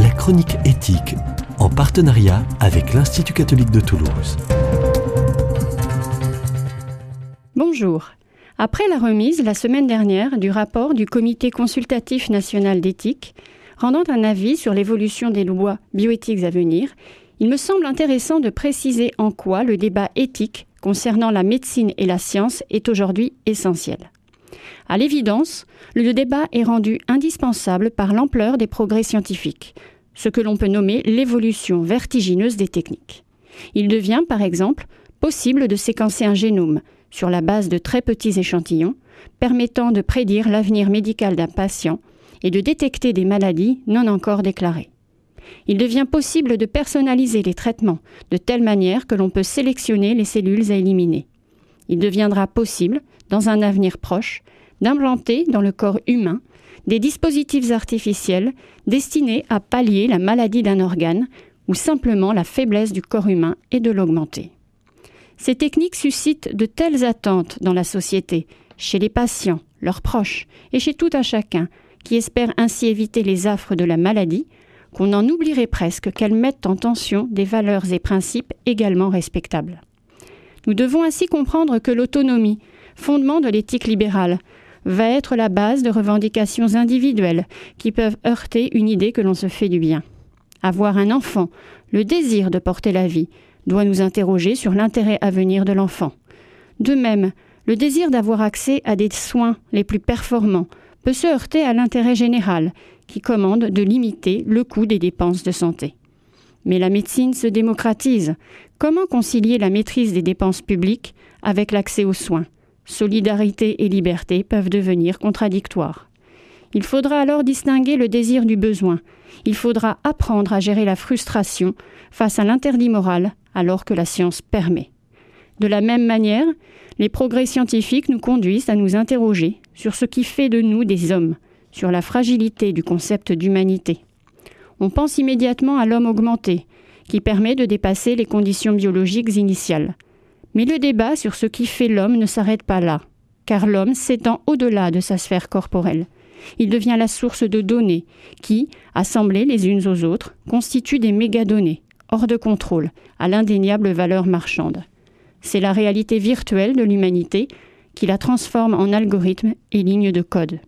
la chronique éthique, en partenariat avec l'Institut catholique de Toulouse. Bonjour. Après la remise la semaine dernière du rapport du Comité consultatif national d'éthique, rendant un avis sur l'évolution des lois bioéthiques à venir, il me semble intéressant de préciser en quoi le débat éthique concernant la médecine et la science est aujourd'hui essentiel. À l'évidence, le débat est rendu indispensable par l'ampleur des progrès scientifiques, ce que l'on peut nommer l'évolution vertigineuse des techniques. Il devient, par exemple, possible de séquencer un génome sur la base de très petits échantillons, permettant de prédire l'avenir médical d'un patient et de détecter des maladies non encore déclarées. Il devient possible de personnaliser les traitements de telle manière que l'on peut sélectionner les cellules à éliminer. Il deviendra possible, dans un avenir proche, d'implanter dans le corps humain des dispositifs artificiels destinés à pallier la maladie d'un organe ou simplement la faiblesse du corps humain et de l'augmenter. Ces techniques suscitent de telles attentes dans la société, chez les patients, leurs proches et chez tout un chacun, qui espère ainsi éviter les affres de la maladie, qu'on en oublierait presque qu'elles mettent en tension des valeurs et principes également respectables. Nous devons ainsi comprendre que l'autonomie, fondement de l'éthique libérale, va être la base de revendications individuelles qui peuvent heurter une idée que l'on se fait du bien. Avoir un enfant, le désir de porter la vie, doit nous interroger sur l'intérêt à venir de l'enfant. De même, le désir d'avoir accès à des soins les plus performants peut se heurter à l'intérêt général, qui commande de limiter le coût des dépenses de santé. Mais la médecine se démocratise. Comment concilier la maîtrise des dépenses publiques avec l'accès aux soins? Solidarité et liberté peuvent devenir contradictoires. Il faudra alors distinguer le désir du besoin. Il faudra apprendre à gérer la frustration face à l'interdit moral alors que la science permet. De la même manière, les progrès scientifiques nous conduisent à nous interroger sur ce qui fait de nous des hommes, sur la fragilité du concept d'humanité. On pense immédiatement à l'homme augmenté, qui permet de dépasser les conditions biologiques initiales. Mais le débat sur ce qui fait l'homme ne s'arrête pas là, car l'homme s'étend au-delà de sa sphère corporelle. Il devient la source de données qui, assemblées les unes aux autres, constituent des mégadonnées, hors de contrôle, à l'indéniable valeur marchande. C'est la réalité virtuelle de l'humanité qui la transforme en algorithme et ligne de code.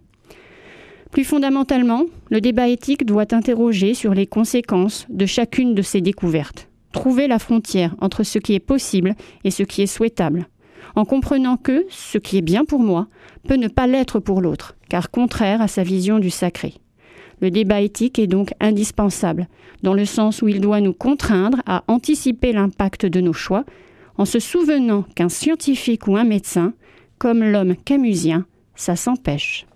Plus fondamentalement, le débat éthique doit interroger sur les conséquences de chacune de ces découvertes, trouver la frontière entre ce qui est possible et ce qui est souhaitable, en comprenant que ce qui est bien pour moi peut ne pas l'être pour l'autre, car contraire à sa vision du sacré. Le débat éthique est donc indispensable, dans le sens où il doit nous contraindre à anticiper l'impact de nos choix, en se souvenant qu'un scientifique ou un médecin, comme l'homme camusien, ça s'empêche.